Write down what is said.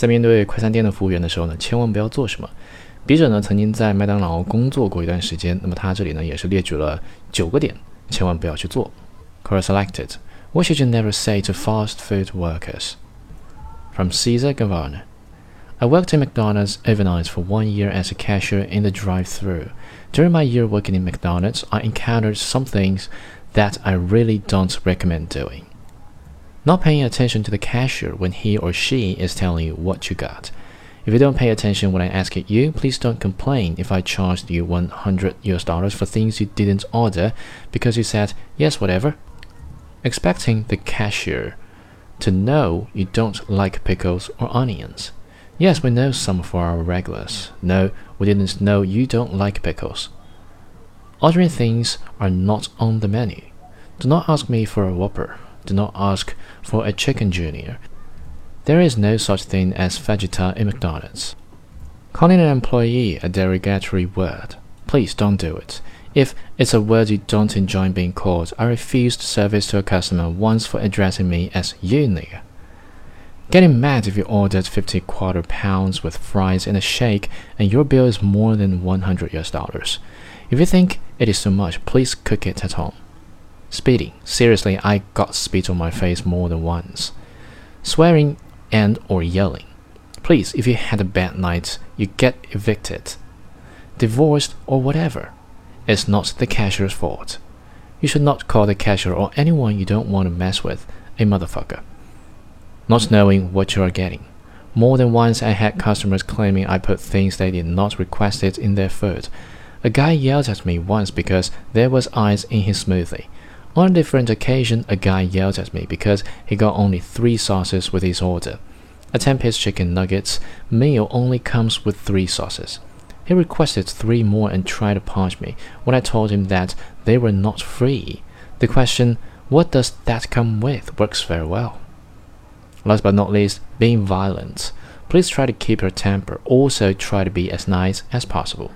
在面对快餐店的服务员的时候呢，千万不要做什么。笔者呢曾经在麦当劳工作过一段时间，那么他这里呢也是列举了九个点，千万不要去做。Core selected. What should you never say to fast food workers? From Caesar Gavana. I worked in McDonald's overnight for one year as a cashier in the drive-thru. During my year working in McDonald's, I encountered some things that I really don't recommend doing. Not paying attention to the cashier when he or she is telling you what you got. If you don't pay attention when I ask it you, please don't complain if I charged you 100 US dollars for things you didn't order because you said, yes, whatever. Expecting the cashier to know you don't like pickles or onions. Yes, we know some for our regulars. No, we didn't know you don't like pickles. Ordering things are not on the menu. Do not ask me for a Whopper. Do not ask for a Chicken Junior. There is no such thing as fajita in McDonald's. Calling an employee a derogatory word. Please don't do it. If it's a word you don't enjoy being called, I refused service to a customer once for addressing me as you nigger. Getting mad if you ordered 50 quarter pounds with fries and a shake and your bill is more than 100 US dollars. If you think it is too much, please cook it at home. Speeding. Seriously, I got spit on my face more than once. Swearing and or yelling. Please, if you had a bad night, you get evicted, divorced or whatever. It's not the cashier's fault. You should not call the cashier or anyone you don't want to mess with a motherfucker. Not knowing what you are getting. More than once I had customers claiming I put things they did not request it in their food. A guy yelled at me once because there was ice in his smoothie. On a different occasion, a guy yelled at me because he got only three sauces with his order. A 10 piece chicken nuggets meal only comes with three sauces. He requested three more and tried to punch me when I told him that they were not free. The question, what does that come with, works very well. Last but not least, being violent. Please try to keep your temper. Also, try to be as nice as possible.